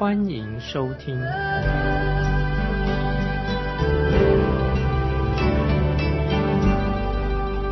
欢迎收听。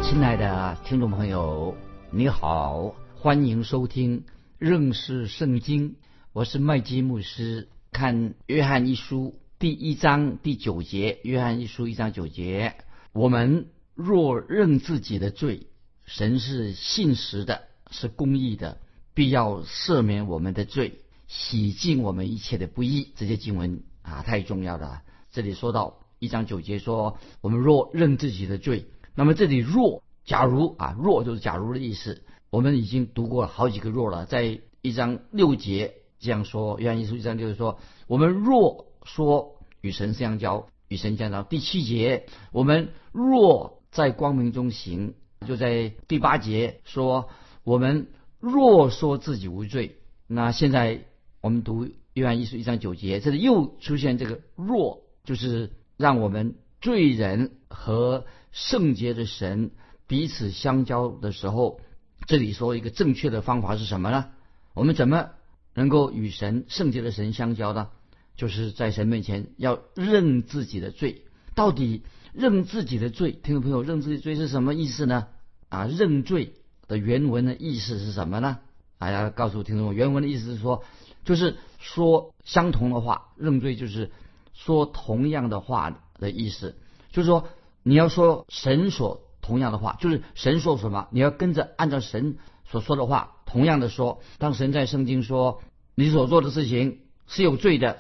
亲爱的听众朋友，你好，欢迎收听认识圣经。我是麦基牧师。看约翰一书第一章第九节，约翰一书一章九节，我们。若认自己的罪，神是信实的，是公义的，必要赦免我们的罪，洗净我们一切的不义。这些经文啊，太重要了。这里说到一章九节说，我们若认自己的罪，那么这里若假如啊，若就是假如的意思。我们已经读过好几个若了，在一章六节这样说，约翰一书一章就是说，我们若说与神相交，与神相交。第七节，我们若在光明中行，就在第八节说：“我们若说自己无罪，那现在我们读约翰一书一章九节，这里又出现这个‘若’，就是让我们罪人和圣洁的神彼此相交的时候，这里说一个正确的方法是什么呢？我们怎么能够与神圣洁的神相交呢？就是在神面前要认自己的罪，到底。”认自己的罪，听众朋友，认自己罪是什么意思呢？啊，认罪的原文的意思是什么呢？啊，要告诉听众，原文的意思是说，就是说相同的话，认罪就是说同样的话的意思。就是说，你要说神所同样的话，就是神说什么，你要跟着按照神所说的话，同样的说。当神在圣经说你所做的事情是有罪的，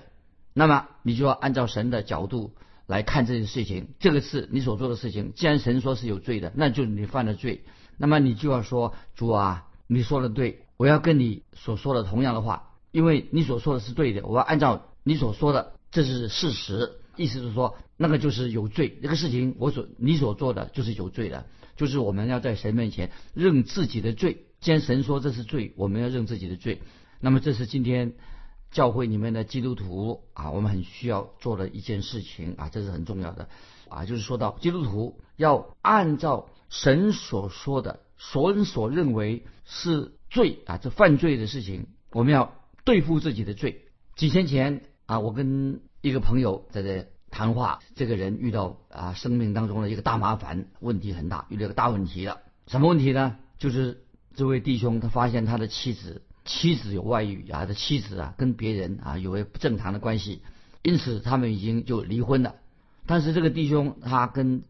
那么你就要按照神的角度。来看这件事情，这个是你所做的事情。既然神说是有罪的，那就是你犯了罪。那么你就要说：“主啊，你说的对，我要跟你所说的同样的话，因为你所说的是对的，我要按照你所说的，这是事实。意思是说，那个就是有罪，这个事情我所你所做的就是有罪的，就是我们要在神面前认自己的罪。既然神说这是罪，我们要认自己的罪。那么这是今天。教会里面的基督徒啊，我们很需要做的一件事情啊，这是很重要的啊，就是说到基督徒要按照神所说的，所人所认为是罪啊，这犯罪的事情，我们要对付自己的罪。几天前啊，我跟一个朋友在这谈话，这个人遇到啊生命当中的一个大麻烦，问题很大，遇到个大问题了。什么问题呢？就是这位弟兄他发现他的妻子。妻子有外遇啊，他的妻子啊跟别人啊有不正常的关系，因此他们已经就离婚了。但是这个弟兄他跟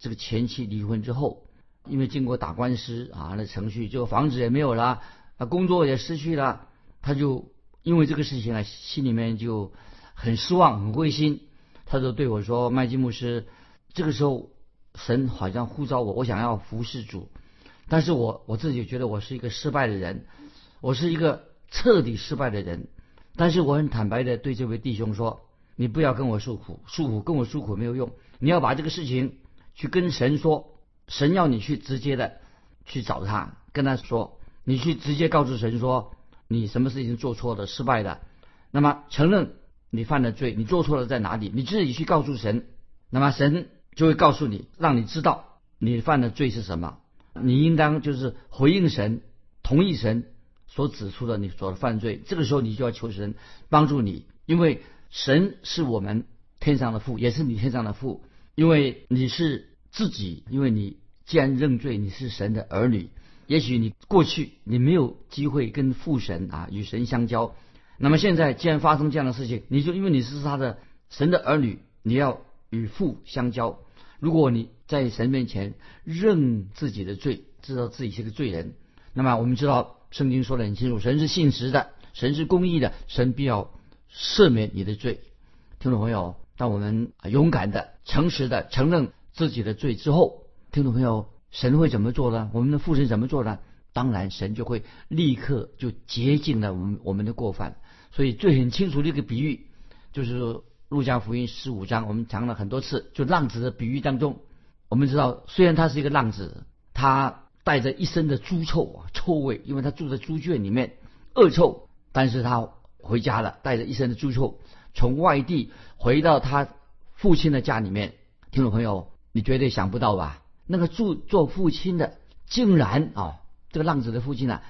这个前妻离婚之后，因为经过打官司啊那程序，就房子也没有了，啊工作也失去了，他就因为这个事情啊心里面就很失望很灰心。他就对我说：“麦基牧师，这个时候神好像呼召我，我想要服侍主，但是我我自己觉得我是一个失败的人。”我是一个彻底失败的人，但是我很坦白的对这位弟兄说：“你不要跟我诉苦，诉苦跟我诉苦没有用。你要把这个事情去跟神说，神要你去直接的去找他，跟他说，你去直接告诉神说，你什么事情做错了，失败的，那么承认你犯的罪，你做错了在哪里，你自己去告诉神，那么神就会告诉你，让你知道你犯的罪是什么，你应当就是回应神，同意神。”所指出的你所犯罪，这个时候你就要求神帮助你，因为神是我们天上的父，也是你天上的父。因为你是自己，因为你既然认罪，你是神的儿女。也许你过去你没有机会跟父神啊与神相交，那么现在既然发生这样的事情，你就因为你是他的神的儿女，你要与父相交。如果你在神面前认自己的罪，知道自己是个罪人，那么我们知道。圣经说的很清楚，神是信实的，神是公义的，神必要赦免你的罪。听众朋友，当我们勇敢的、诚实的承认自己的罪之后，听众朋友，神会怎么做呢？我们的父神怎么做呢？当然，神就会立刻就洁净了我们我们的过犯。所以，最很清楚的一个比喻，就是说路加福音十五章，我们讲了很多次，就浪子的比喻当中，我们知道，虽然他是一个浪子，他带着一身的猪臭啊臭味，因为他住在猪圈里面，恶臭，但是他回家了，带着一身的猪臭，从外地回到他父亲的家里面。听众朋友，你绝对想不到吧？那个做做父亲的，竟然啊，这个浪子的父亲啊，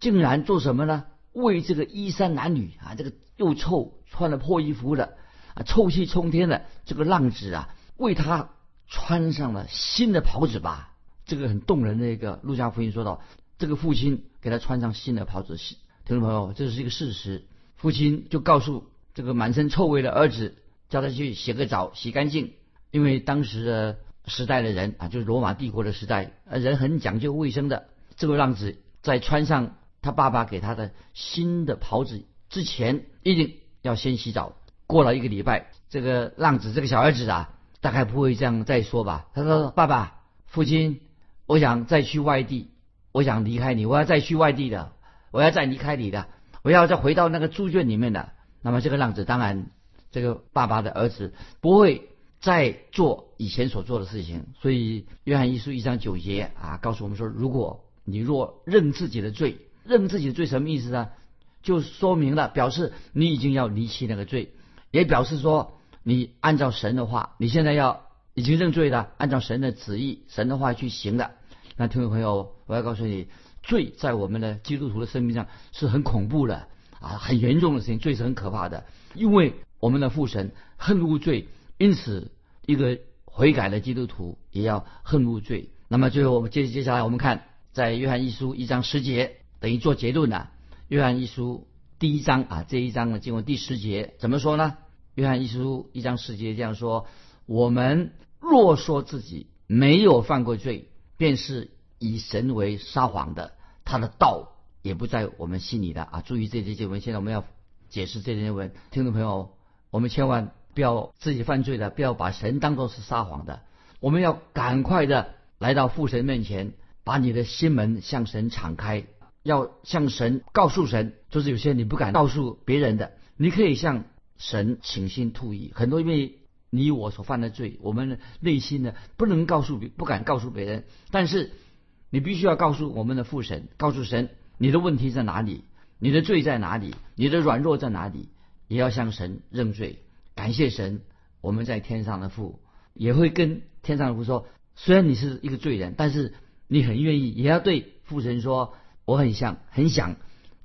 竟然做什么呢？为这个衣衫褴褛啊，这个又臭、穿了破衣服的啊，臭气冲天的这个浪子啊，为他穿上了新的袍子吧。这个很动人的一个路加福音说到，这个父亲给他穿上新的袍子。听众朋友，这是一个事实。父亲就告诉这个满身臭味的儿子，叫他去洗个澡，洗干净。因为当时的时代的人啊，就是罗马帝国的时代，呃，人很讲究卫生的。这个浪子在穿上他爸爸给他的新的袍子之前，一定要先洗澡。过了一个礼拜，这个浪子这个小儿子啊，大概不会这样再说吧？他说：“爸爸，父亲，我想再去外地，我想离开你，我要再去外地的，我要再离开你的，我要再回到那个猪圈里面的。”那么这个浪子当然，这个爸爸的儿子不会。在做以前所做的事情，所以约翰一书一章九节啊，告诉我们说：如果你若认自己的罪，认自己的罪什么意思呢？就说明了，表示你已经要离弃那个罪，也表示说你按照神的话，你现在要已经认罪了，按照神的旨意、神的话去行的。那听众朋友，我要告诉你，罪在我们的基督徒的生命上是很恐怖的啊，很严重的事情，罪是很可怕的，因为我们的父神恨恶罪。因此，一个悔改的基督徒也要恨恶罪。那么，最后我们接接下来我们看，在约翰一书一章十节，等于做结论了。约翰一书第一章啊，这一章呢，经过第十节怎么说呢？约翰一书一章十节这样说：我们若说自己没有犯过罪，便是以神为撒谎的，他的道也不在我们心里的啊。注意这些经文，现在我们要解释这些经文，听众朋友，我们千万。不要自己犯罪的，不要把神当作是撒谎的。我们要赶快的来到父神面前，把你的心门向神敞开，要向神告诉神，就是有些你不敢告诉别人的，你可以向神倾心吐意。很多因为你我所犯的罪，我们内心呢不能告诉别，不敢告诉别人，但是你必须要告诉我们的父神，告诉神你的问题在哪里，你的罪在哪里，你的软弱在哪里，也要向神认罪。感谢神，我们在天上的父也会跟天上的父说：虽然你是一个罪人，但是你很愿意，也要对父神说：我很想，很想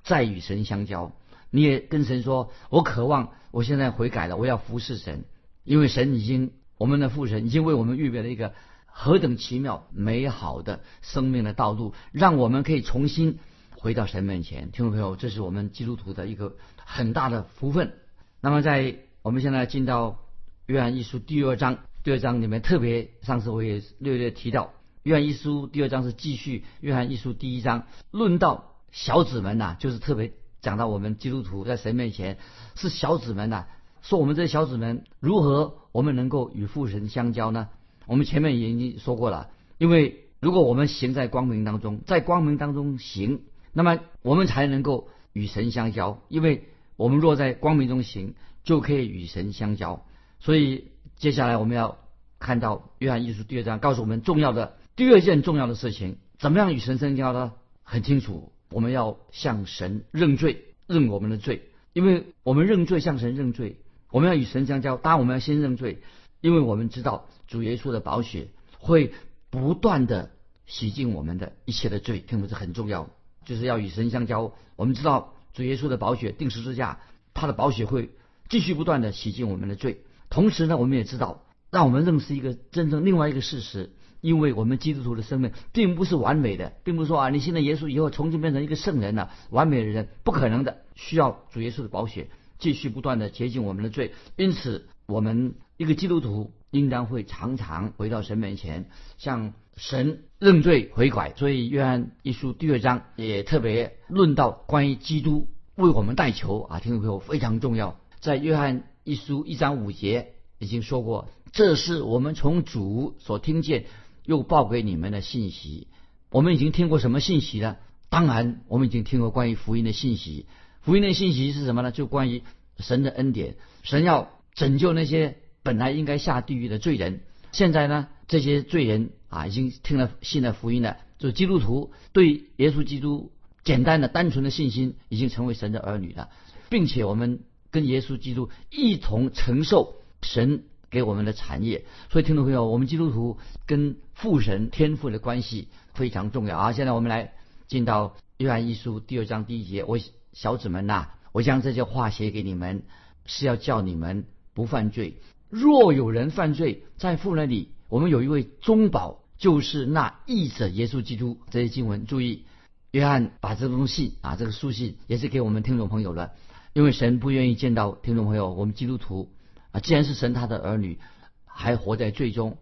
再与神相交。你也跟神说：我渴望，我现在悔改了，我要服侍神，因为神已经，我们的父神已经为我们预备了一个何等奇妙美好的生命的道路，让我们可以重新回到神面前。听众朋友，这是我们基督徒的一个很大的福分。那么在我们现在进到约翰一书第二章，第二章里面特别，上次我也略略提到，约翰一书第二章是继续约翰一书第一章，论到小子们呐，就是特别讲到我们基督徒在神面前是小子们呐，说我们这些小子们如何我们能够与父神相交呢？我们前面已经说过了，因为如果我们行在光明当中，在光明当中行，那么我们才能够与神相交，因为我们若在光明中行。就可以与神相交，所以接下来我们要看到约翰一书第二章，告诉我们重要的第二件重要的事情：怎么样与神相交呢？很清楚，我们要向神认罪，认我们的罪，因为我们认罪向神认罪，我们要与神相交。当然，我们要先认罪，因为我们知道主耶稣的宝血会不断的洗净我们的一切的罪，听不是很重要，就是要与神相交。我们知道主耶稣的宝血定十字架，他的宝血会。继续不断的洗净我们的罪，同时呢，我们也知道，让我们认识一个真正另外一个事实，因为我们基督徒的生命并不是完美的，并不是说啊，你信了耶稣以后重新变成一个圣人了，完美的人不可能的，需要主耶稣的宝血继续不断的洁净我们的罪。因此，我们一个基督徒应当会常常回到神面前，向神认罪悔改。所以，约翰一书第二章也特别论到关于基督为我们代求啊，听众朋友非常重要。在约翰一书一章五节已经说过，这是我们从主所听见又报给你们的信息。我们已经听过什么信息呢？当然，我们已经听过关于福音的信息。福音的信息是什么呢？就关于神的恩典，神要拯救那些本来应该下地狱的罪人。现在呢，这些罪人啊，已经听了信了福音了，就基督徒对耶稣基督简单的、单纯的信心，已经成为神的儿女了，并且我们跟耶稣基督一同承受神给我们的产业。所以，听众朋友，我们基督徒跟父神天父的关系非常重要啊！现在我们来进到约翰一书第二章第一节，我小子们呐，我将这些话写给你们，是要叫你们不犯罪。若有人犯罪，在父那里，我们有一位中保，就是那义者耶稣基督。这些经文，注意，约翰把这封信啊，这个书信也是给我们听众朋友的，因为神不愿意见到听众朋友，我们基督徒啊，既然是神他的儿女，还活在罪中。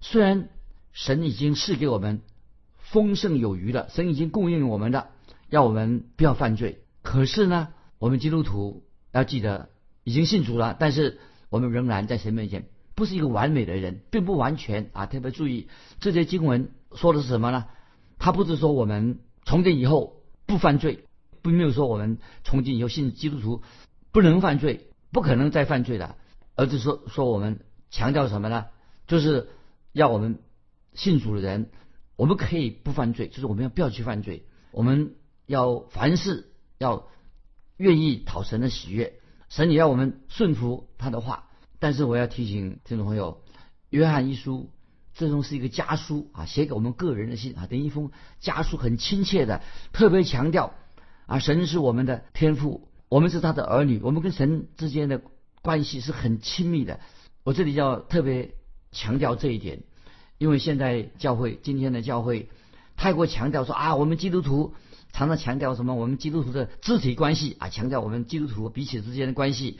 虽然神已经赐给我们丰盛有余了，神已经供应我们的，要我们不要犯罪。可是呢，我们基督徒要记得，已经信主了，但是。我们仍然在神面前不是一个完美的人，并不完全啊！特别注意这些经文说的是什么呢？他不是说我们从今以后不犯罪，并没有说我们从今以后信基督徒不能犯罪，不可能再犯罪了，而是说说我们强调什么呢？就是要我们信主的人，我们可以不犯罪，就是我们要不要去犯罪，我们要凡事要愿意讨神的喜悦。神也要我们顺服他的话，但是我要提醒听众朋友，约翰一书这种是一个家书啊，写给我们个人的信啊，等于一封家书，很亲切的，特别强调啊，神是我们的天父，我们是他的儿女，我们跟神之间的关系是很亲密的。我这里要特别强调这一点，因为现在教会今天的教会太过强调说啊，我们基督徒。常常强调什么？我们基督徒的肢体关系啊，强调我们基督徒彼此之间的关系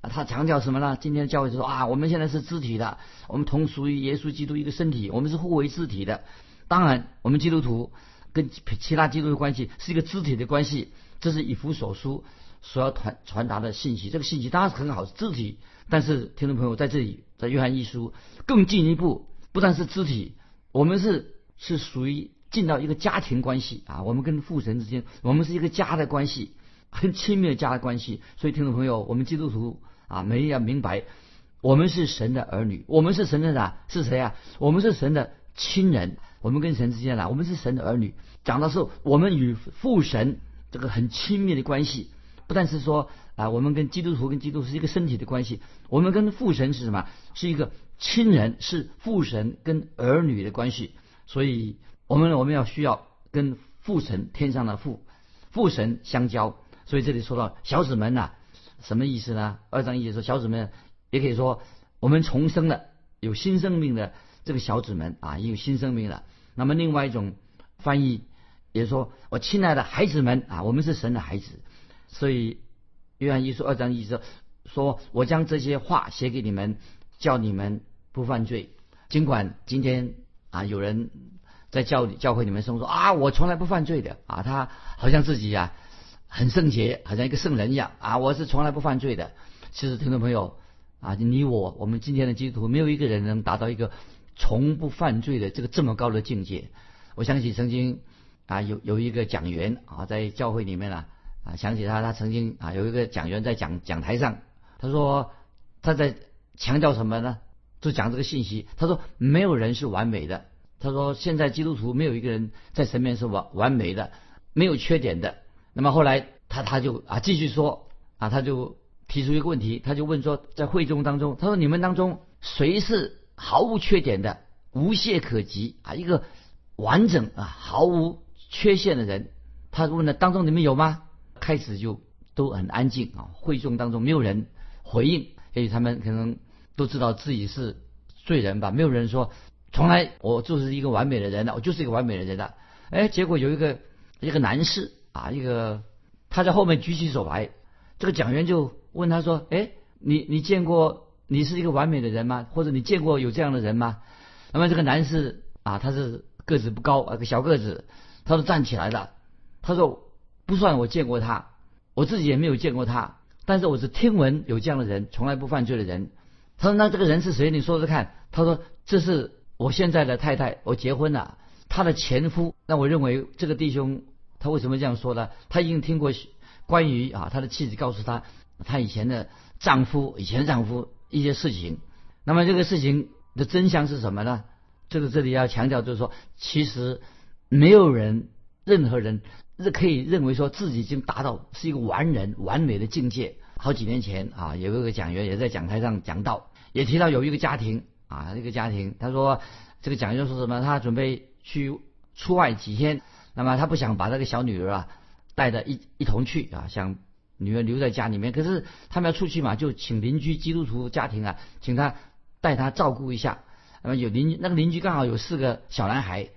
啊。他强调什么呢？今天的教会就说啊，我们现在是肢体的，我们同属于耶稣基督一个身体，我们是互为肢体的。当然，我们基督徒跟其他基督的关系是一个肢体的关系，这是以弗所书所要传传达的信息。这个信息当然是很好，肢体。但是听众朋友在这里，在约翰一书更进一步，不但是肢体，我们是是属于。进到一个家庭关系啊，我们跟父神之间，我们是一个家的关系，很亲密的家的关系。所以听众朋友，我们基督徒啊，每要明白，我们是神的儿女，我们是神的啥？是谁啊？我们是神的亲人，我们跟神之间啊，我们是神的儿女。讲的是我们与父神这个很亲密的关系，不但是说啊，我们跟基督徒跟基督是一个身体的关系，我们跟父神是什么？是一个亲人，是父神跟儿女的关系。所以。我们我们要需要跟父神天上的父父神相交，所以这里说到小子们呐，什么意思呢？二章一节说小子们，也可以说我们重生了，有新生命的这个小子们啊，也有新生命了。那么另外一种翻译也说，我亲爱的孩子们啊，我们是神的孩子。所以约翰一书二章一节说，我将这些话写给你们，叫你们不犯罪。尽管今天啊有人。在教教会里面说：‘说啊，我从来不犯罪的啊，他好像自己呀很圣洁，好像一个圣人一样啊，我是从来不犯罪的。其实听众朋友啊，你我我们今天的基督徒没有一个人能达到一个从不犯罪的这个这么高的境界。我想起曾经啊有有一个讲员啊在教会里面啊啊想起他他曾经啊有一个讲员在讲讲台上，他说他在强调什么呢？就讲这个信息，他说没有人是完美的。他说：“现在基督徒没有一个人在神面前是完完美的，没有缺点的。那么后来他他就啊继续说啊，他就提出一个问题，他就问说，在会众当中，他说你们当中谁是毫无缺点的、无懈可击啊？一个完整啊、毫无缺陷的人？他问了当中你们有吗？开始就都很安静啊，会众当中没有人回应，也许他们可能都知道自己是罪人吧，没有人说。”从来我就是一个完美的人的，我就是一个完美的人的。哎，结果有一个一个男士啊，一个他在后面举起手来，这个讲员就问他说：“哎，你你见过你是一个完美的人吗？或者你见过有这样的人吗？”那么这个男士啊，他是个子不高啊，个小个子，他说站起来了，他说不算我见过他，我自己也没有见过他，但是我是听闻有这样的人，从来不犯罪的人。他说那这个人是谁？你说说看。他说这是。我现在的太太，我结婚了，她的前夫。那我认为这个弟兄他为什么这样说呢？他已经听过关于啊他的妻子告诉他，他以前的丈夫以前丈夫一些事情。那么这个事情的真相是什么呢？这个这里要强调，就是说，其实没有人、任何人是可以认为说自己已经达到是一个完人、完美的境界。好几年前啊，有一个讲员也在讲台上讲到，也提到有一个家庭啊，一个家庭，他说这个讲员说什么？他准备去出外几天，那么他不想把这个小女儿啊带着一一同去啊，想女儿留在家里面。可是他们要出去嘛，就请邻居基督徒家庭啊，请他带他照顾一下。那么有邻居，那个邻居刚好有四个小男孩，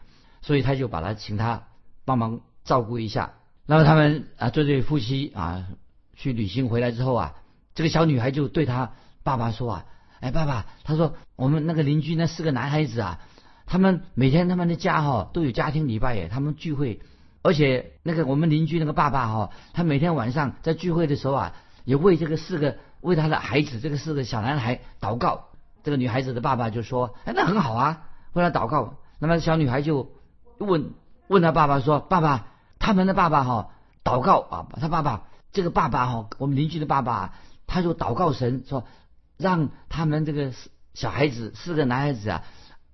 所以他就把他请他帮忙照顾一下。那么他们啊，这对夫妻啊。去旅行回来之后啊，这个小女孩就对她爸爸说啊：“哎，爸爸，他说我们那个邻居那四个男孩子啊，他们每天他们的家哈都有家庭礼拜耶，他们聚会，而且那个我们邻居那个爸爸哈，他每天晚上在聚会的时候啊，也为这个四个为他的孩子这个四个小男孩祷告。这个女孩子的爸爸就说：哎，那很好啊，为了祷告。那么小女孩就问问他爸爸说：爸爸，他们的爸爸哈祷告啊，他爸爸。”这个爸爸哈，我们邻居的爸爸，他就祷告神说，让他们这个小孩子四个男孩子啊，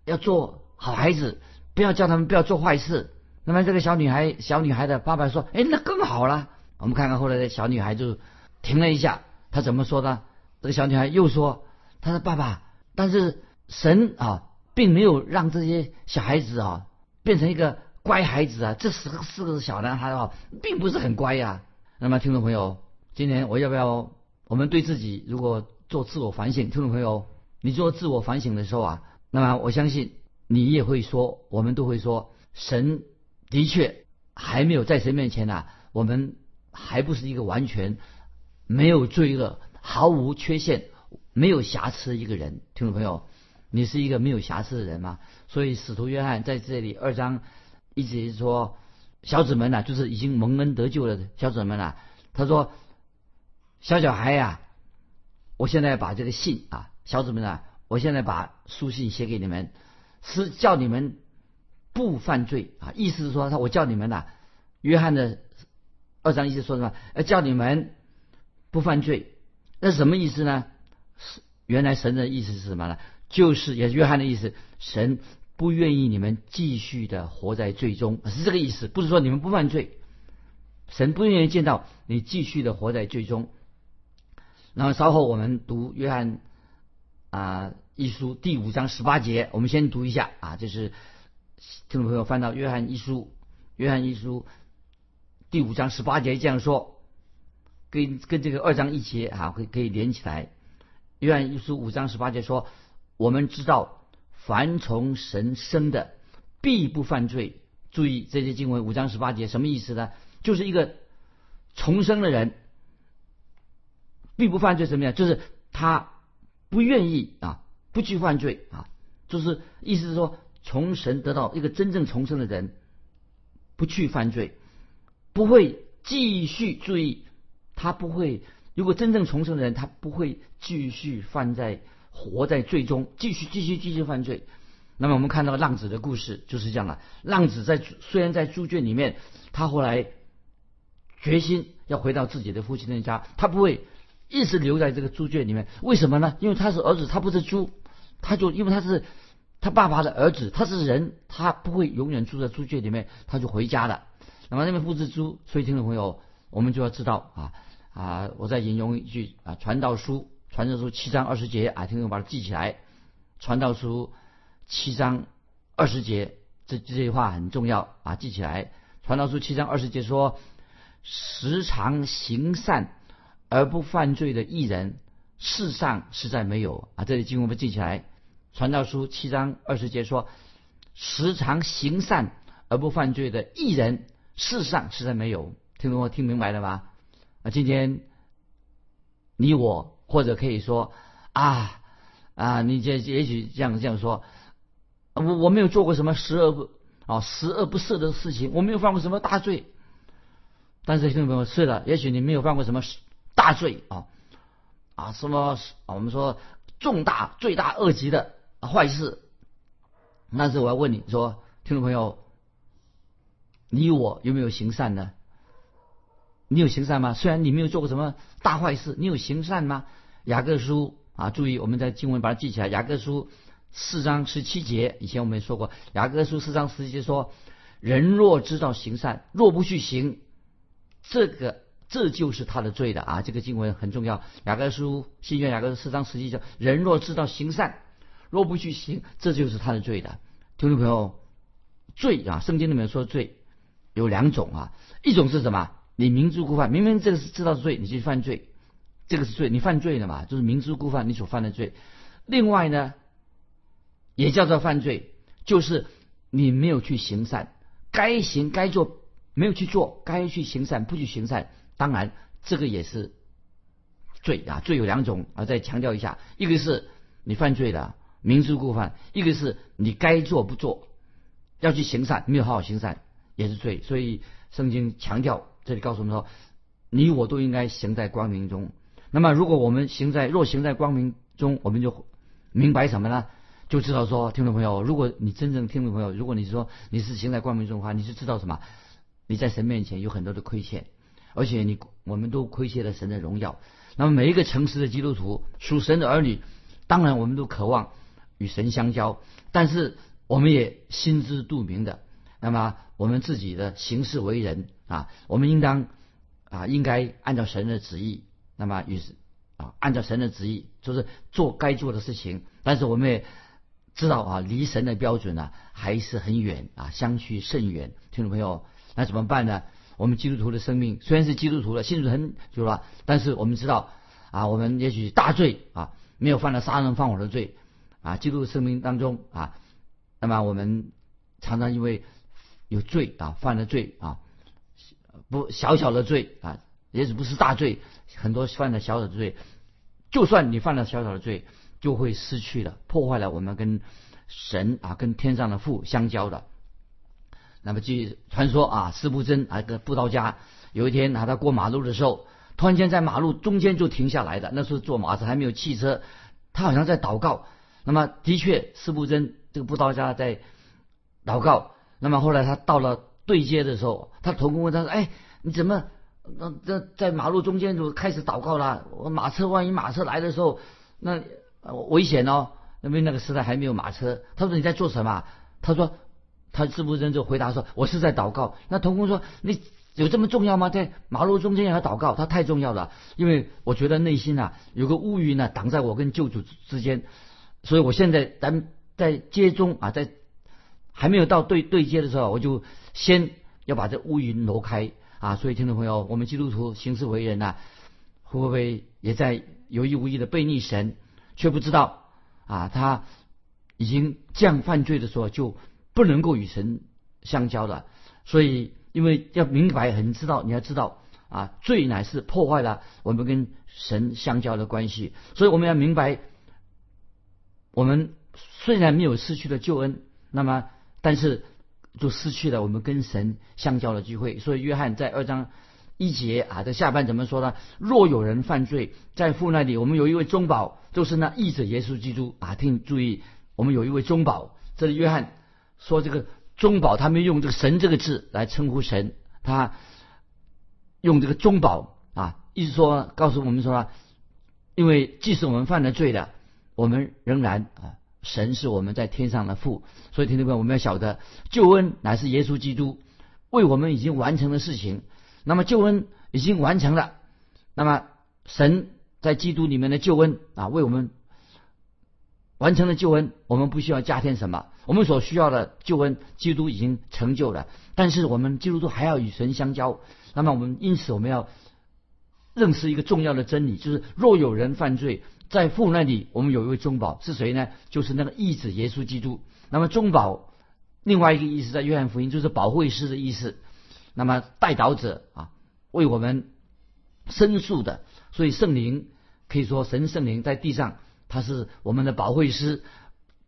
要做好孩子，不要叫他们不要做坏事。那么这个小女孩，小女孩的爸爸说，哎，那更好了。我们看看后来的小女孩就停了一下，她怎么说呢？这个小女孩又说，她说爸爸，但是神啊，并没有让这些小孩子啊变成一个乖孩子啊，这十个四个小男孩啊，并不是很乖呀。那么，听众朋友，今天我要不要我们对自己如果做自我反省？听众朋友，你做自我反省的时候啊，那么我相信你也会说，我们都会说，神的确还没有在神面前呐，我们还不是一个完全没有罪恶、毫无缺陷、没有瑕疵一个人。听众朋友，你是一个没有瑕疵的人吗？所以，使徒约翰在这里二章一直说。小子们呐，就是已经蒙恩得救了的小子们呐。他说：“小小孩呀，我现在把这个信啊，小子们啊，我现在把书信写给你们，是叫你们不犯罪啊。意思是说，他我叫你们呐，约翰的二章意思说什么？要叫你们不犯罪。那什么意思呢？是原来神的意思是什么呢？就是也是约翰的意思，神。”不愿意你们继续的活在罪中，是这个意思，不是说你们不犯罪，神不愿意见到你继续的活在罪中。然后稍后我们读约翰啊一书第五章十八节，我们先读一下啊，就是听众朋友翻到约翰一书，约翰一书第五章十八节这样说，跟跟这个二章一节啊可以可以连起来。约翰一书五章十八节说，我们知道。凡从神生的，必不犯罪。注意这些经文五章十八节什么意思呢？就是一个重生的人，必不犯罪。什么呀？就是他不愿意啊，不去犯罪啊。就是意思是说，从神得到一个真正重生的人，不去犯罪，不会继续注意，他不会。如果真正重生的人，他不会继续犯在。活在罪中，继续继续继续犯罪。那么我们看到浪子的故事就是这样了。浪子在虽然在猪圈里面，他后来决心要回到自己的父亲的家，他不会一直留在这个猪圈里面。为什么呢？因为他是儿子，他不是猪，他就因为他是他爸爸的儿子，他是人，他不会永远住在猪圈里面，他就回家了。那么那边不是猪，所以听众朋友，我们就要知道啊啊！我再引用一句啊，《传道书》。传道书七章二十节啊，听众把它记起来。传道书七章二十节，这这句话很重要啊，记起来。传道书七章二十节说：“时常行善而不犯罪的艺人，世上实在没有啊。”这里经文不记起来。传道书七章二十节说：“时常行善而不犯罪的艺人，世上实在没有。”听懂我听明白了吗？今天你我。或者可以说啊啊，你这也许这样这样说，我我没有做过什么十恶不啊十恶不赦的事情，我没有犯过什么大罪。但是听众朋友是的，也许你没有犯过什么大罪啊啊什么我们说重大罪大恶极的坏事。但是我要问你说，听众朋友，你我有没有行善呢？你有行善吗？虽然你没有做过什么大坏事，你有行善吗？雅各书啊，注意我们在经文把它记起来。雅各书四章十七节，以前我们也说过，雅各书四章十七节说：“人若知道行善，若不去行，这个这就是他的罪的啊。”这个经文很重要。雅各书新约雅各书四章十七节：“人若知道行善，若不去行，这就是他的罪的。”听众朋友，罪啊，圣经里面说罪有两种啊，一种是什么？你明知故犯，明明这个是知道是罪，你去犯罪，这个是罪，你犯罪了嘛？就是明知故犯，你所犯的罪。另外呢，也叫做犯罪，就是你没有去行善，该行该做没有去做，该去行善不去行善，当然这个也是罪啊。罪有两种啊，再强调一下，一个是你犯罪了，明知故犯；一个是你该做不做，要去行善，没有好好行善也是罪。所以圣经强调。这里告诉我们说，你我都应该行在光明中。那么，如果我们行在若行在光明中，我们就明白什么呢？就知道说，听众朋友，如果你真正听众朋友，如果你说你是行在光明中的话，你就知道什么？你在神面前有很多的亏欠，而且你我们都亏欠了神的荣耀。那么，每一个诚实的基督徒，属神的儿女，当然我们都渴望与神相交，但是我们也心知肚明的。那么，我们自己的行事为人。啊，我们应当啊，应该按照神的旨意，那么于是啊，按照神的旨意，就是做该做的事情。但是我们也知道啊，离神的标准呢还是很远啊，相去甚远。听众朋友，那怎么办呢？我们基督徒的生命虽然是基督徒了，信主很久了，但是我们知道啊，我们也许大罪啊，没有犯了杀人放火的罪啊，基督的生命当中啊，那么我们常常因为有罪啊，犯了罪啊。不小小的罪啊，也许不是大罪，很多犯了小小的罪，就算你犯了小小的罪，就会失去了，破坏了我们跟神啊，跟天上的父相交的。那么据传说啊，司布真啊，个布道家，有一天啊，他过马路的时候，突然间在马路中间就停下来的，那时候坐马车还没有汽车，他好像在祷告。那么的确，司布真这个布道家在祷告。那么后来他到了。对接的时候，他童工问他说：“哎，你怎么那这在马路中间就开始祷告了？我马车万一马车来的时候，那危险哦。因为那个时代还没有马车。”他说：“你在做什么？”他说：“他是不是就回答说：‘我是在祷告。’那童工说：‘你有这么重要吗？在马路中间要祷告？他太重要了，因为我觉得内心啊有个乌云呢挡在我跟救主之间，所以我现在咱在街中啊，在还没有到对对接的时候，我就。”先要把这乌云挪开啊！所以听众朋友，我们基督徒行事为人呐，会不会也在有意无意的背逆神，却不知道啊？他已经这样犯罪的时候，就不能够与神相交了。所以，因为要明白，很知道，你要知道啊，罪乃是破坏了我们跟神相交的关系。所以，我们要明白，我们虽然没有失去了救恩，那么，但是。就失去了我们跟神相交的机会。所以约翰在二章一节啊，在下半怎么说呢？若有人犯罪，在父那里，我们有一位中保，就是那义者耶稣基督啊。听注意，我们有一位中保。这里约翰说这个中保，他没用这个神这个字来称呼神，他用这个中保啊，意思说告诉我们说，因为即使我们犯了罪了，我们仍然啊。神是我们在天上的父，所以听众朋友，我们要晓得救恩乃是耶稣基督为我们已经完成的事情。那么救恩已经完成了，那么神在基督里面的救恩啊，为我们完成了救恩，我们不需要加添什么，我们所需要的救恩，基督已经成就了。但是我们基督徒还要与神相交，那么我们因此我们要认识一个重要的真理，就是若有人犯罪。在父那里，我们有一位中保是谁呢？就是那个义子耶稣基督。那么中保另外一个意思，在约翰福音就是保惠师的意思。那么代祷者啊，为我们申诉的。所以圣灵可以说神圣灵在地上，他是我们的保惠师。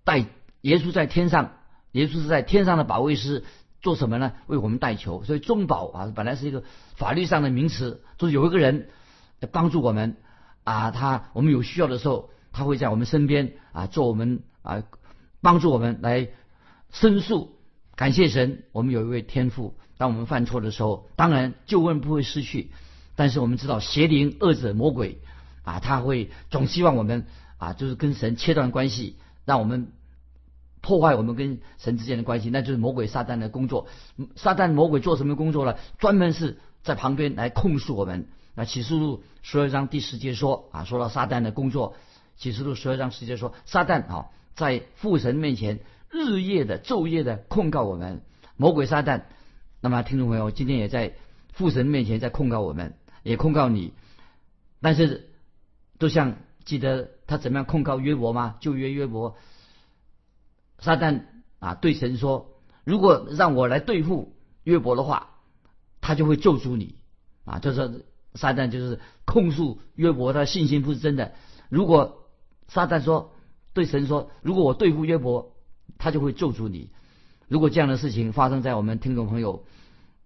代耶稣在天上，耶稣是在天上的保卫师，做什么呢？为我们代求。所以中保啊，本来是一个法律上的名词，就是有一个人帮助我们。啊，他我们有需要的时候，他会在我们身边啊，做我们啊，帮助我们来申诉。感谢神，我们有一位天父。当我们犯错的时候，当然救恩不会失去，但是我们知道邪灵、恶者、魔鬼啊，他会总希望我们啊，就是跟神切断关系，让我们破坏我们跟神之间的关系，那就是魔鬼撒旦的工作。撒旦魔鬼做什么工作呢？专门是在旁边来控诉我们。那启示录十二章第十节说啊，说到撒旦的工作，启示录十二章十节说，撒旦啊，在父神面前日夜的昼夜的控告我们，魔鬼撒旦。那么听众朋友，今天也在父神面前在控告我们，也控告你，但是都像记得他怎么样控告约伯吗？就约约伯，撒旦啊对神说，如果让我来对付约伯的话，他就会咒诅你啊，就是撒旦就是控诉约伯他信心不是真的。如果撒旦说对神说，如果我对付约伯，他就会救出你。如果这样的事情发生在我们听众朋友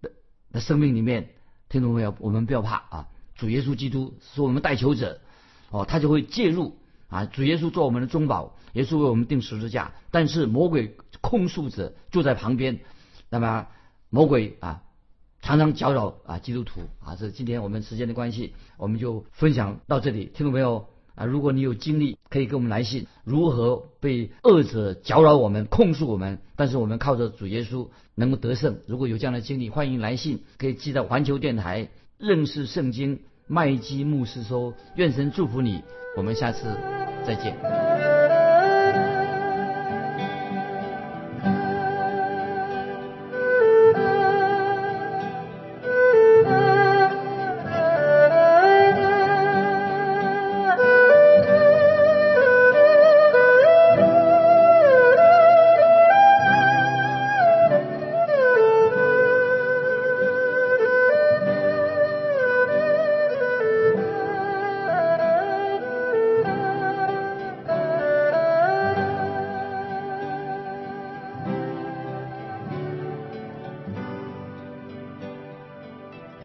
的的生命里面，听众朋友，我们不要怕啊！主耶稣基督是我们代求者，哦，他就会介入啊！主耶稣做我们的中保，耶稣为我们定十字架，但是魔鬼控诉者就在旁边，那么魔鬼啊，常常搅扰啊基督徒啊！这今天我们时间的关系，我们就分享到这里，听众朋友。啊，如果你有经历，可以给我们来信，如何被恶者搅扰我们、控诉我们，但是我们靠着主耶稣能够得胜。如果有这样的经历，欢迎来信，可以寄到环球电台认识圣经麦基牧师说。愿神祝福你，我们下次再见。